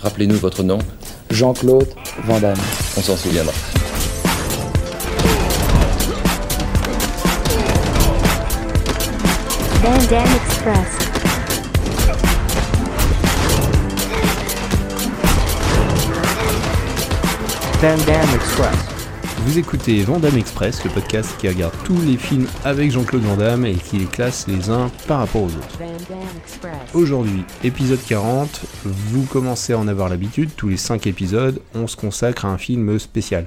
Rappelez-nous votre nom. Jean-Claude Van Damme. On s'en souviendra. Van Damme Express. Van Damme Express. Vous écoutez Vandame Express, le podcast qui regarde tous les films avec Jean-Claude Van Damme et qui les classe les uns par rapport aux autres. Aujourd'hui, épisode 40, vous commencez à en avoir l'habitude, tous les 5 épisodes, on se consacre à un film spécial.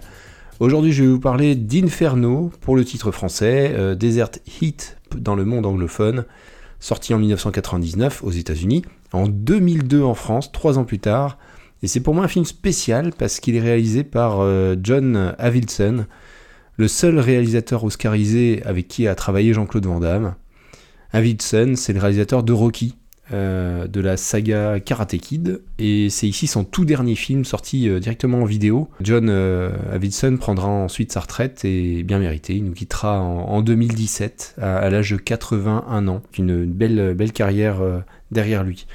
Aujourd'hui, je vais vous parler d'Inferno pour le titre français, euh, Desert Heat dans le monde anglophone, sorti en 1999 aux États-Unis, en 2002 en France, 3 ans plus tard. Et c'est pour moi un film spécial parce qu'il est réalisé par euh, John Avildsen, le seul réalisateur oscarisé avec qui a travaillé Jean-Claude Van Damme. Avildsen, c'est le réalisateur de Rocky, euh, de la saga Karate Kid, et c'est ici son tout dernier film sorti euh, directement en vidéo. John Avildsen prendra ensuite sa retraite et bien mérité, il nous quittera en, en 2017 à, l'âge de 81 ans. Une belle, belle carrière derrière lui.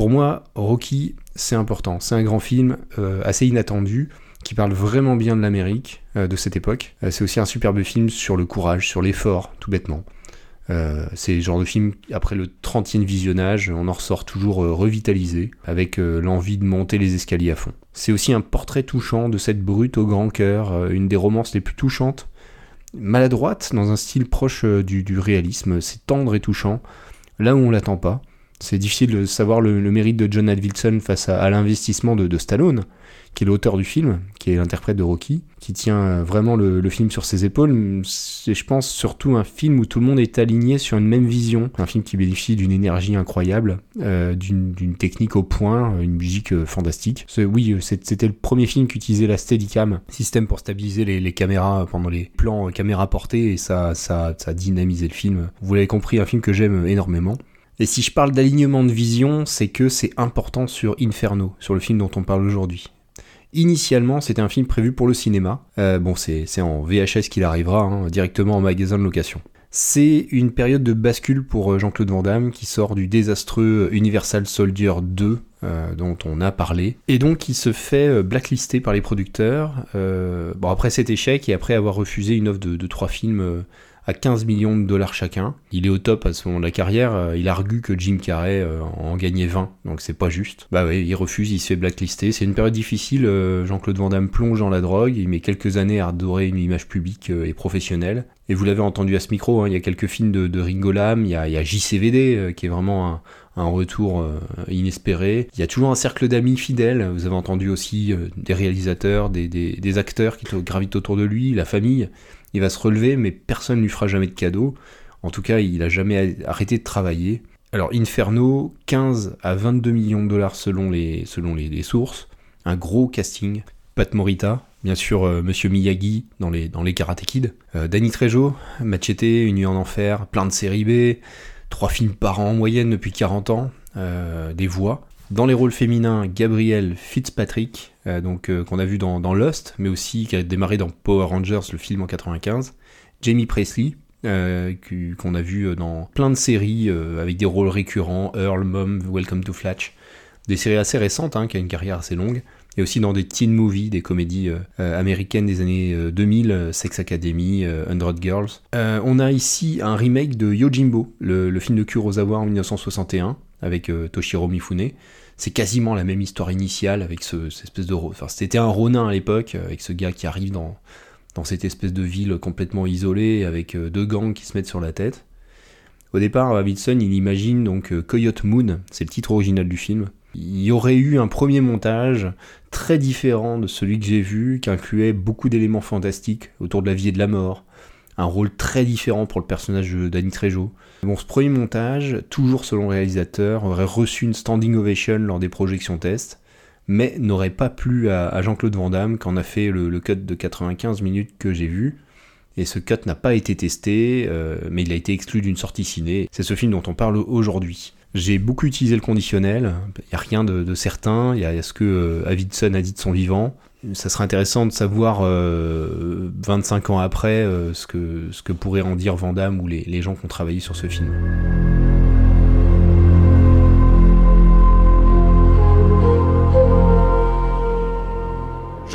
Pour moi, Rocky, c'est important. C'est un grand film euh, assez inattendu qui parle vraiment bien de l'Amérique euh, de cette époque. Euh, c'est aussi un superbe film sur le courage, sur l'effort, tout bêtement. C'est le genre de film, après le 30e visionnage, on en ressort toujours revitalisé, avec l'envie de monter les escaliers à fond. C'est aussi un portrait touchant de cette brute au grand cœur, une des romances les plus touchantes, maladroite, dans un style proche du, du réalisme, c'est tendre et touchant, là où on l'attend pas. C'est difficile de savoir le, mérite de John Avildsen face à, l'investissement de, Stallone, qui est l'auteur du film, qui est l'interprète de Rocky, qui tient euh, vraiment le, film sur ses épaules. C'est, je pense, surtout un film où tout le monde est aligné sur une même vision. Un film qui bénéficie d'une énergie incroyable, euh, d'une, technique au point, une musique euh, fantastique. Oui, euh, c'était le premier film qui utilisait la Steadicam, système pour stabiliser les, caméras pendant les plans euh, caméra portée, et ça, ça, ça a dynamisé le film. Vous l'avez compris, un film que j'aime énormément. Et si je parle d'alignement de vision, c'est que c'est important sur Inferno, sur le film dont on parle aujourd'hui. Initialement, c'était un film prévu pour le cinéma. Euh, bon, c'est en VHS qu'il arrivera, hein, directement en magasin de location. C'est une période de bascule pour euh, Jean-Claude Van Damme qui sort du désastreux Universal Soldier 2 euh, dont on a parlé et donc il se fait euh, blacklister par les producteurs. Euh, bon après cet échec et après avoir refusé une offre de, trois films euh, à 15 millions de dollars chacun. Il est au top à ce moment de la carrière. euh, Il argue que Jim Carrey euh, en gagnait 20, donc c'est pas juste. Bah ouais, il refuse, il se fait blacklister. C'est une période difficile. euh, Jean-Claude Van Damme plonge dans la drogue. Il met quelques années à redorer une image publique et professionnelle. Et vous l'avez entendu à ce micro, hein, il y a quelques films de, de Ringo Lam, il y a, JCVD qui est vraiment un, retour inespéré. Il y a toujours un cercle d'amis fidèles. Vous avez entendu aussi des réalisateurs, des, acteurs qui gravitent autour de lui, la famille. Il va se relever, mais personne ne lui fera jamais de cadeau. En tout cas, il a jamais arrêté de travailler. Alors Inferno, 15 à 22 millions de dollars selon les, sources. Un gros casting. Pat Morita, bien sûr euh, Monsieur Miyagi dans les, dans les Karate Kid. Euh, Danny Trejo, Machete, Une nuit en enfer, plein de séries B. Trois films par an en moyenne depuis 40 ans. euh, des voix. Dans les rôles féminins, Gabriel Fitzpatrick, euh, donc euh, qu'on a vu dans, dans Lost, mais aussi qui a démarré dans Power Rangers, le film en 95. Jamie Presley, euh, qu'on a vu dans plein de séries avec des rôles récurrents, Earl, Mom, Welcome to Flatch. Des séries assez récentes, hein, qui a une carrière assez longue. Et aussi dans des teen movies, des comédies américaines des années euh, 2000, euh, Sex Academy, euh, 100 Girls. On a ici un remake de Yojimbo, le, le film de Kurosawa en 1961, avec euh, Toshiro Mifune. C'est quasiment la même histoire initiale avec ce, cette espèce de... Enfin, c'était un Ronin à l'époque, euh, avec ce gars qui arrive dans, dans cette espèce de ville complètement isolée, avec euh, deux gangs qui se mettent sur la tête. Au départ, Davidson, il imagine donc Coyote Moon, c'est le titre original du film. Il y aurait eu un premier montage très différent de celui que j'ai vu, qui incluait beaucoup d'éléments fantastiques autour de la vie et de la mort, un rôle très différent pour le personnage de Trejo. Bon, ce premier montage, toujours selon le réalisateur, aurait reçu une standing ovation lors des projections tests, mais n'aurait pas plu à, Jean-Claude Van Damme, qu'en a fait le, cut de 95 minutes que j'ai vu. Et ce cut n'a pas été testé, euh, mais il a été exclu d'une sortie ciné. C'est ce film dont on parle aujourd'hui. J'ai beaucoup utilisé le conditionnel, il n'y a rien de, de certain, il y a ce que euh, Avidson a dit de son vivant. Ça serait intéressant de savoir euh, 25 ans après euh, ce, que, ce que pourraient en dire Van Damme ou les, les gens qui ont travaillé sur ce film.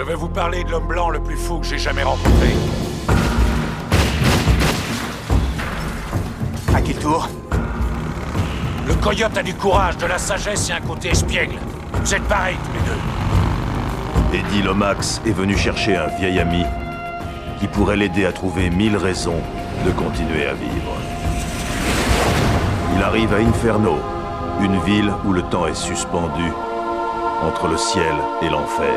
vais vous parler de l'homme blanc le plus fou que j'ai jamais rencontré. À quel tour? Le coyote a du courage, de la sagesse et un côté espiègle. Vous êtes pareils tous les deux. Eddie Lomax est venu chercher un vieil ami qui pourrait l'aider à trouver mille raisons de continuer à vivre. Il arrive à Inferno, une ville où le temps est suspendu entre le ciel et l'enfer.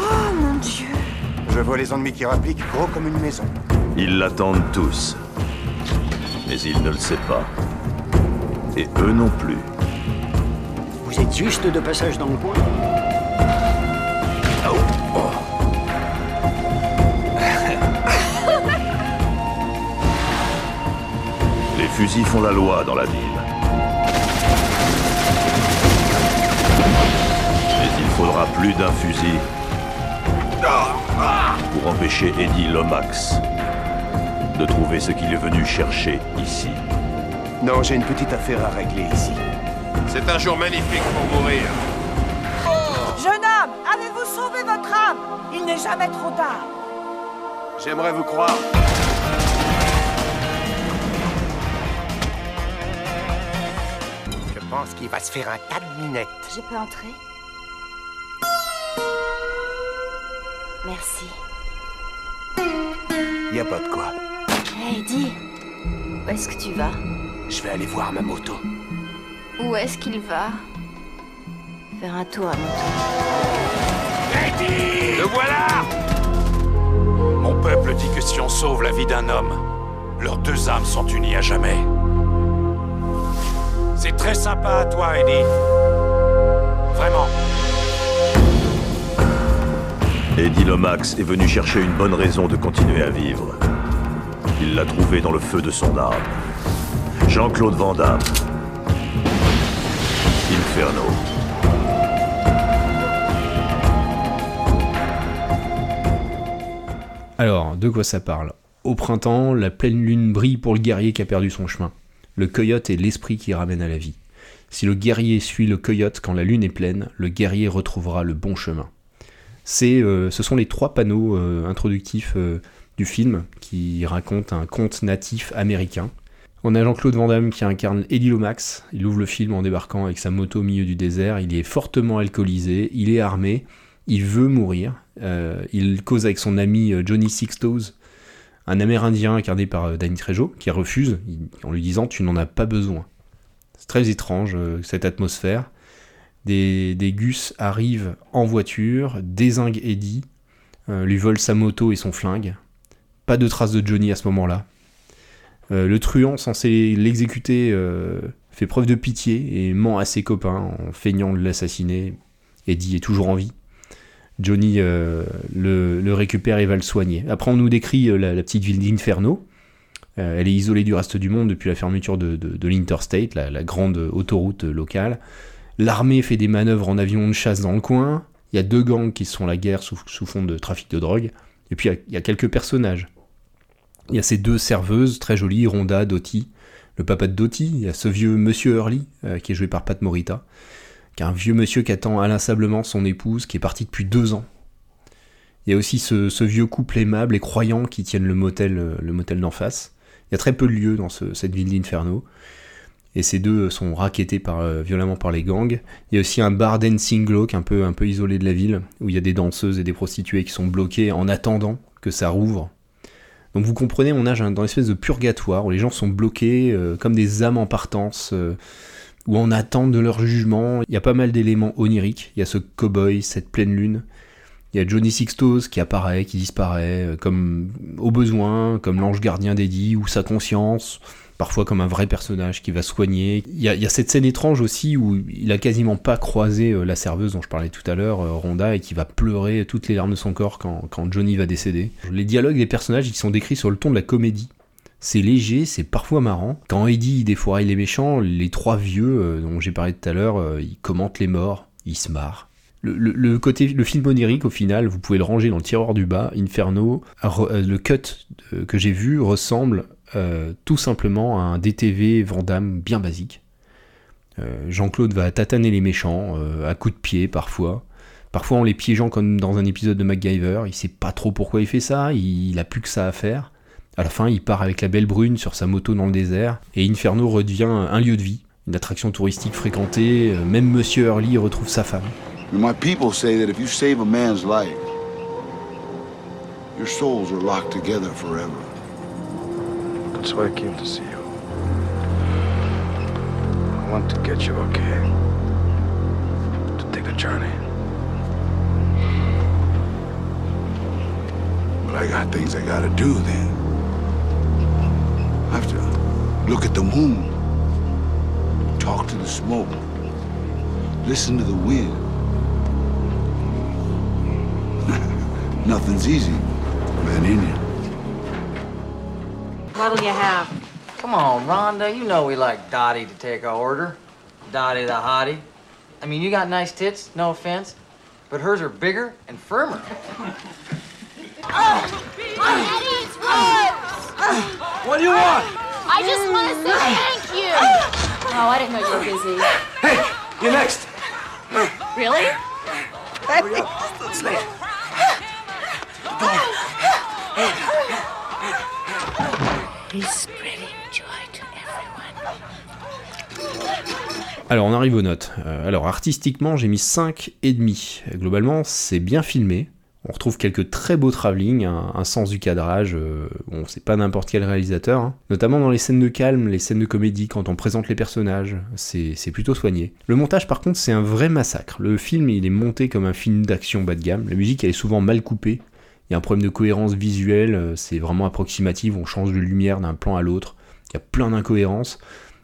Oh mon dieu Je vois les ennemis qui rappliquent gros comme une maison. Ils l'attendent tous. Mais il ne le sait pas. Et eux non plus. Vous êtes juste de passage dans le coin Les fusils font la loi dans la ville. Mais il faudra plus d'un fusil pour empêcher Eddie Lomax de trouver ce qu'il est venu chercher ici. Non, j'ai une petite affaire à régler ici. C'est un jour magnifique pour mourir. Jeune homme, avez-vous sauvé votre âme? Il n'est jamais trop tard. J'aimerais vous croire. Je pense qu'il va se faire un tas de minettes. Je peux entrer? Merci. Y a pas de quoi. Hey, dis Où est-ce que tu vas? Je vais aller voir ma moto. Où est-ce qu'il va? Faire un tour à mon tour. Eddie Le voilà Mon peuple dit que si on sauve la vie d'un homme, leurs deux âmes sont unies à jamais. C'est très sympa à toi, Eddie. Vraiment. Eddie Lomax est venu chercher une bonne raison de continuer à vivre. Il l'a trouvé dans le feu de son âme. Jean-Claude Van Damme. Inferno. Alors, de quoi ça parle? Au printemps, la pleine lune brille pour le guerrier qui a perdu son chemin. Le coyote est l'esprit qui ramène à la vie. Si le guerrier suit le coyote quand la lune est pleine, le guerrier retrouvera le bon chemin. C'est, euh, ce sont les trois panneaux euh, introductifs euh, du film qui racontent un conte natif américain. On a Jean-Claude Van Damme qui incarne Eddie Lomax. Il ouvre le film en débarquant avec sa moto au milieu du désert. Il est fortement alcoolisé, il est armé, il veut mourir. Euh, il cause avec son ami euh, Johnny Sixtos, un Amérindien incarné par euh, Danny Trejo, qui refuse en lui disant Tu n'en as pas besoin. C'est très étrange cette atmosphère. Des, gus arrivent en voiture, désinguent Eddie, lui volent sa moto et son flingue. Pas de traces de Johnny à ce moment-là. Euh, le truand censé l'exécuter euh, fait preuve de pitié et ment à ses copains en feignant de l'assassiner. Eddie est toujours en vie. Johnny euh, le, récupère et va le soigner. Après, on nous décrit la, petite ville d'Inferno. Elle est isolée du reste du monde depuis la fermeture de, l'Interstate, la, grande autoroute locale. L'armée fait des manœuvres en avion de chasse dans le coin. Il y a deux gangs qui sont la guerre sous, fond de trafic de drogue. Et puis, il y a quelques personnages. Il y a ces deux serveuses très jolies, Rhonda, Dottie, le papa de Dottie. Il y a ce vieux monsieur Hurley, euh, qui est joué par Pat Morita, qui est un vieux monsieur qui attend inlassablement son épouse, qui est partie depuis deux ans. Il y a aussi ce, vieux couple aimable et croyant qui tiennent le motel, euh, le motel d'en face. Il y a très peu de lieux dans ce- cette ville d'Inferno. Et ces deux sont rackettés par, euh, violemment par les gangs. Il y a aussi un bar dancing glauque un peu, un peu isolé de la ville, où il y a des danseuses et des prostituées qui sont bloquées en attendant que ça rouvre. Donc vous comprenez, on nage dans une espèce de purgatoire où les gens sont bloqués euh, comme des âmes en partance, euh, ou en attente de leur jugement. Il y a pas mal d'éléments oniriques. Il y a ce cow-boy, cette pleine lune. Il y a Johnny Sixtos qui apparaît, qui disparaît, euh, comme au besoin, comme l'ange gardien d'Eddie, ou sa conscience, parfois comme un vrai personnage qui va soigner. Il y a, y a cette scène étrange aussi où il a quasiment pas croisé euh, la serveuse dont je parlais tout à l'heure, euh, Rhonda, et qui va pleurer toutes les larmes de son corps quand, Johnny va décéder. Les dialogues des personnages ils sont décrits sur le ton de la comédie. C'est léger, c'est parfois marrant. Quand Eddie défouraille les méchants, les trois vieux euh, dont j'ai parlé tout à l'heure, ils commentent les morts, ils se marrent. Le, le- côté, le film onirique, au final, vous pouvez le ranger dans le tiroir du bas. Inferno, le cut que j'ai vu ressemble euh, tout simplement un DTV Vandame bien basique. Euh, Jean-Claude va tataner les méchants, euh, à coups de pied parfois. Parfois en les piégeant comme dans un épisode de MacGyver, il sait pas trop pourquoi il fait ça, il, il a plus que ça à faire. À la fin, il part avec la belle brune sur sa moto dans le désert, et Inferno redevient un lieu de vie, une attraction touristique fréquentée, même Monsieur Hurley retrouve sa femme. My people say that if you save a man's life, your souls are locked together forever. That's why I came to see you. I want to get you okay. To take a journey. But I got things I gotta do then. I have to look at the moon, talk to the smoke, listen to the wind. Nothing's easy, man, Indian. What'll you have? Come on, Rhonda. You know we like Dottie to take our order. Dottie the hottie. I mean, you got nice tits, no offense, but hers are bigger and firmer. Eddie, it's Rose! What do you want? I just want to say thank you! Oh, I didn't know you were busy. Hey, you're next. Really? Hurry up. Let's lay. Alors on arrive aux notes. Euh, alors artistiquement j'ai mis 5 et demi. Globalement c'est bien filmé. On retrouve quelques très beaux travelling, un, sens du cadrage, euh, bon c'est pas n'importe quel réalisateur, hein. notamment dans les scènes de calme, les scènes de comédie, quand on présente les personnages, c'est c'est plutôt soigné. Le montage par contre c'est un vrai massacre. Le film il est monté comme un film d'action bas de gamme, la musique elle est souvent mal coupée, il y a un problème de cohérence visuelle, euh, c'est vraiment approximatif, on change de lumière d'un plan à l'autre, il y a plein d'incohérences.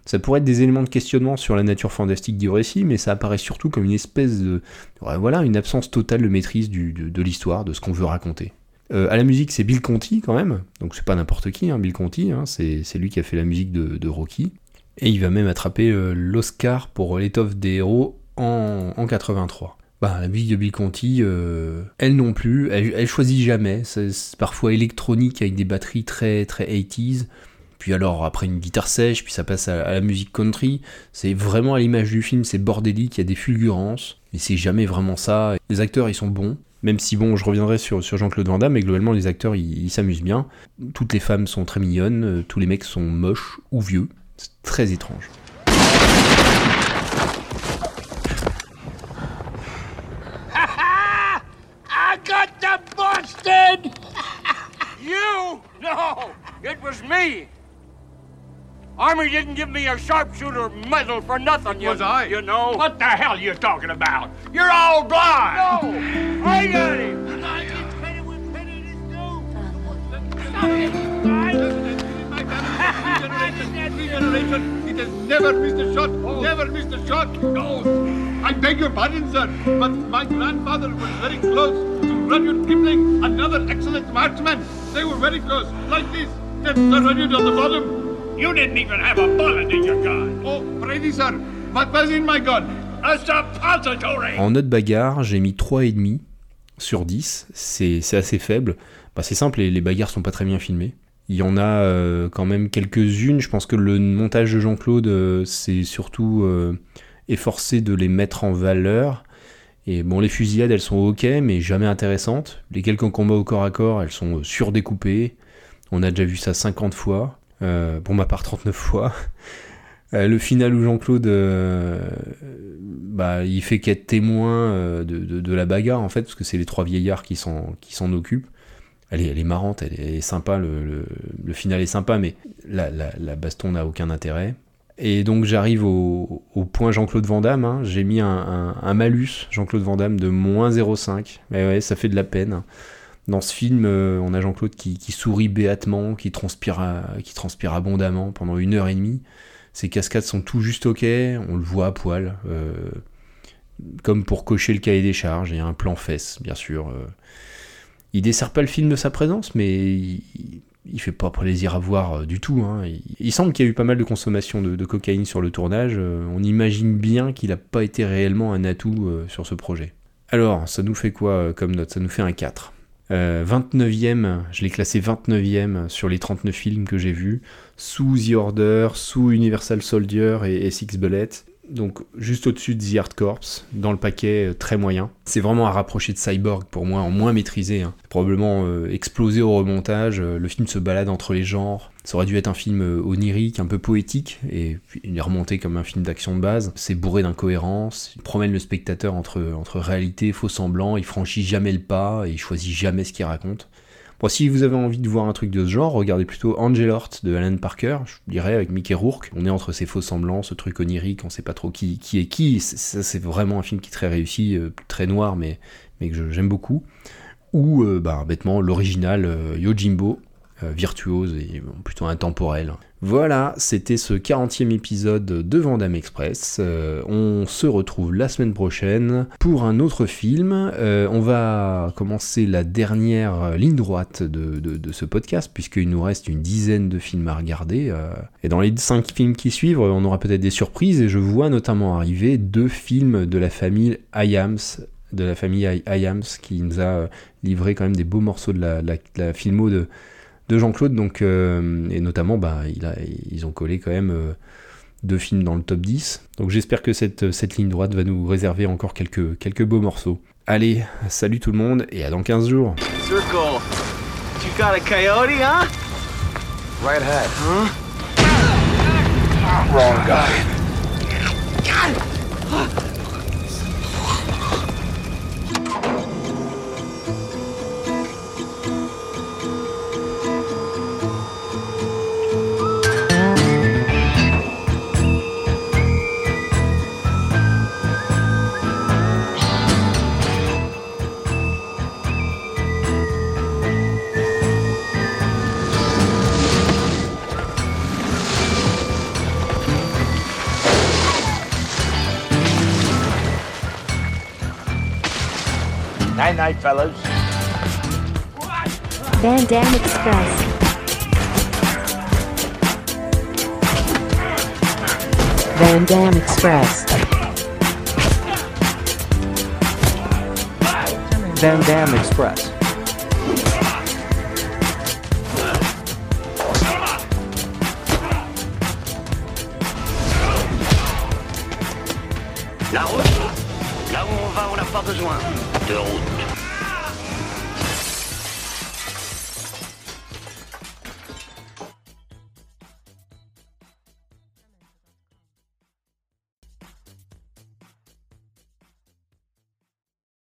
Ça pourrait être des éléments de questionnement sur la nature fantastique du récit, mais ça apparaît surtout comme une espèce de... voilà, une absence totale de maîtrise de, l'histoire, de ce qu'on veut raconter. Euh, à la musique, c'est Bill Conti quand même, donc c'est pas n'importe qui, hein, Bill Conti, hein, c'est lui qui a fait la musique de, Rocky. Et il va même attraper euh, l'Oscar pour l'étoffe des héros en 83. Bah, la musique de Bill Conti, euh, elle non plus, elle, choisit jamais. C'est parfois électronique avec des batteries très très 80s. Puis alors après une guitare sèche, puis ça passe à, la musique country. C'est vraiment à l'image du film, c'est bordélique, il y a des fulgurances. Mais c'est jamais vraiment ça. Les acteurs ils sont bons. Même si bon, je reviendrai sur, sur Jean-Claude Van Damme, mais globalement les acteurs ils s'amusent bien. Toutes les femmes sont très mignonnes, tous les mecs sont moches ou vieux. C'est très étrange. Was me. Army didn't give me a sharpshooter medal for nothing, you, Was I? you know. What the hell are you talking about? You're all blind. No, I got him. It has never missed a shot. Never missed a shot. No. I beg your pardon, sir, but my grandfather was very close to Rudyard Kipling, another excellent marksman. They were very close, like this. That's Sir Rudyard on the bottom. You didn't even have a bullet in your gun. Oh, pray sir, what was in my gun? A suppository. En note bagarre, j'ai mis 3,5 sur 10. C'est c'est assez faible. Bah, c'est simple, les, les bagarres sont pas très bien filmées. Il y en a euh, quand même quelques-unes. Je pense que le montage de Jean-Claude, euh, c'est surtout euh, efforcé de les mettre en valeur. Et bon, les fusillades, elles sont ok, mais jamais intéressantes. Les quelques combats au corps à corps, elles sont euh, surdécoupées. On a déjà vu ça 50 fois. Euh, pour ma part, 39 fois. Euh, le final où Jean-Claude, euh, bah, il fait qu'être témoin euh, de, la bagarre en fait, parce que c'est les trois vieillards qui s'en occupent. Elle est, marrante, elle est, sympa, le, final est sympa, mais la, baston n'a aucun intérêt. Et donc j'arrive au, point Jean-Claude Van Damme, hein. j'ai mis un, malus Jean-Claude Van Damme de moins 0,5. Mais ouais, ça fait de la peine. Dans ce film, euh, on a Jean-Claude qui, sourit béatement, qui transpire, qui transpire abondamment pendant une heure et demie. Ses cascades sont tout juste ok, on le voit à poil. euh, comme pour cocher le cahier des charges, a un plan fesse, bien sûr. euh. Il dessert pas le film de sa présence, mais il, il fait pas plaisir à voir euh, du tout. hein. Il, semble qu'il y a eu pas mal de consommation de, de cocaïne sur le tournage. on imagine bien qu'il a pas été réellement un atout sur ce projet. Alors, ça nous fait quoi comme note? Ça nous fait un 4. Euh, 29e, je l'ai classé 29e sur les 39 films que j'ai vus, sous The Order, sous Universal Soldier et, et Six Bullets. Donc juste au-dessus de The Hard Corps, dans le paquet euh, très moyen. C'est vraiment à rapprocher de Cyborg pour moi, en moins maîtrisé. hein. Probablement euh, explosé au remontage, euh, le film se balade entre les genres. Ça aurait dû être un film onirique, un peu poétique, et il est remonté comme un film d'action de base. C'est bourré d'incohérences, il promène le spectateur entre, entre réalité faux semblant, il franchit jamais le pas, et il choisit jamais ce qu'il raconte. Si vous avez envie de voir un truc de ce genre, regardez plutôt Angel Heart de Alan Parker, je dirais avec Mickey Rourke. On est entre ces faux semblants, ce truc onirique, on sait pas trop qui, est qui. Ça, c'est vraiment un film qui est très réussi, euh, très noir, mais, mais que j'aime beaucoup. Ou, euh, bah, bêtement, l'original euh, Yojimbo, virtuose et plutôt intemporel. Voilà, c'était ce 40e épisode de Vandame Express. Euh, on se retrouve la semaine prochaine pour un autre film. Euh, on va commencer la dernière ligne droite de, ce podcast, puisqu'il nous reste une dizaine de films à regarder. euh, et dans les cinq films qui suivent, on aura peut-être des surprises, et je vois notamment arriver deux films de la famille Iams, de la famille Iams, qui nous a euh, livré quand même des beaux morceaux de la filmo de, de Jean-Claude, donc, euh, et notamment, bah, il a- ils ont collé quand même euh, deux films dans le top 10. Donc j'espère que cette, cette ligne droite va nous réserver encore quelques, quelques beaux morceaux. Allez, salut tout le monde, et à dans 15 jours. Circle. You got a coyote, huh? Right ahead. Huh? Wrong guy. night, fellas. Van Damme Express. Van Damme Express. Van Damme Express. La route, là où on va, on n'a pas besoin de route.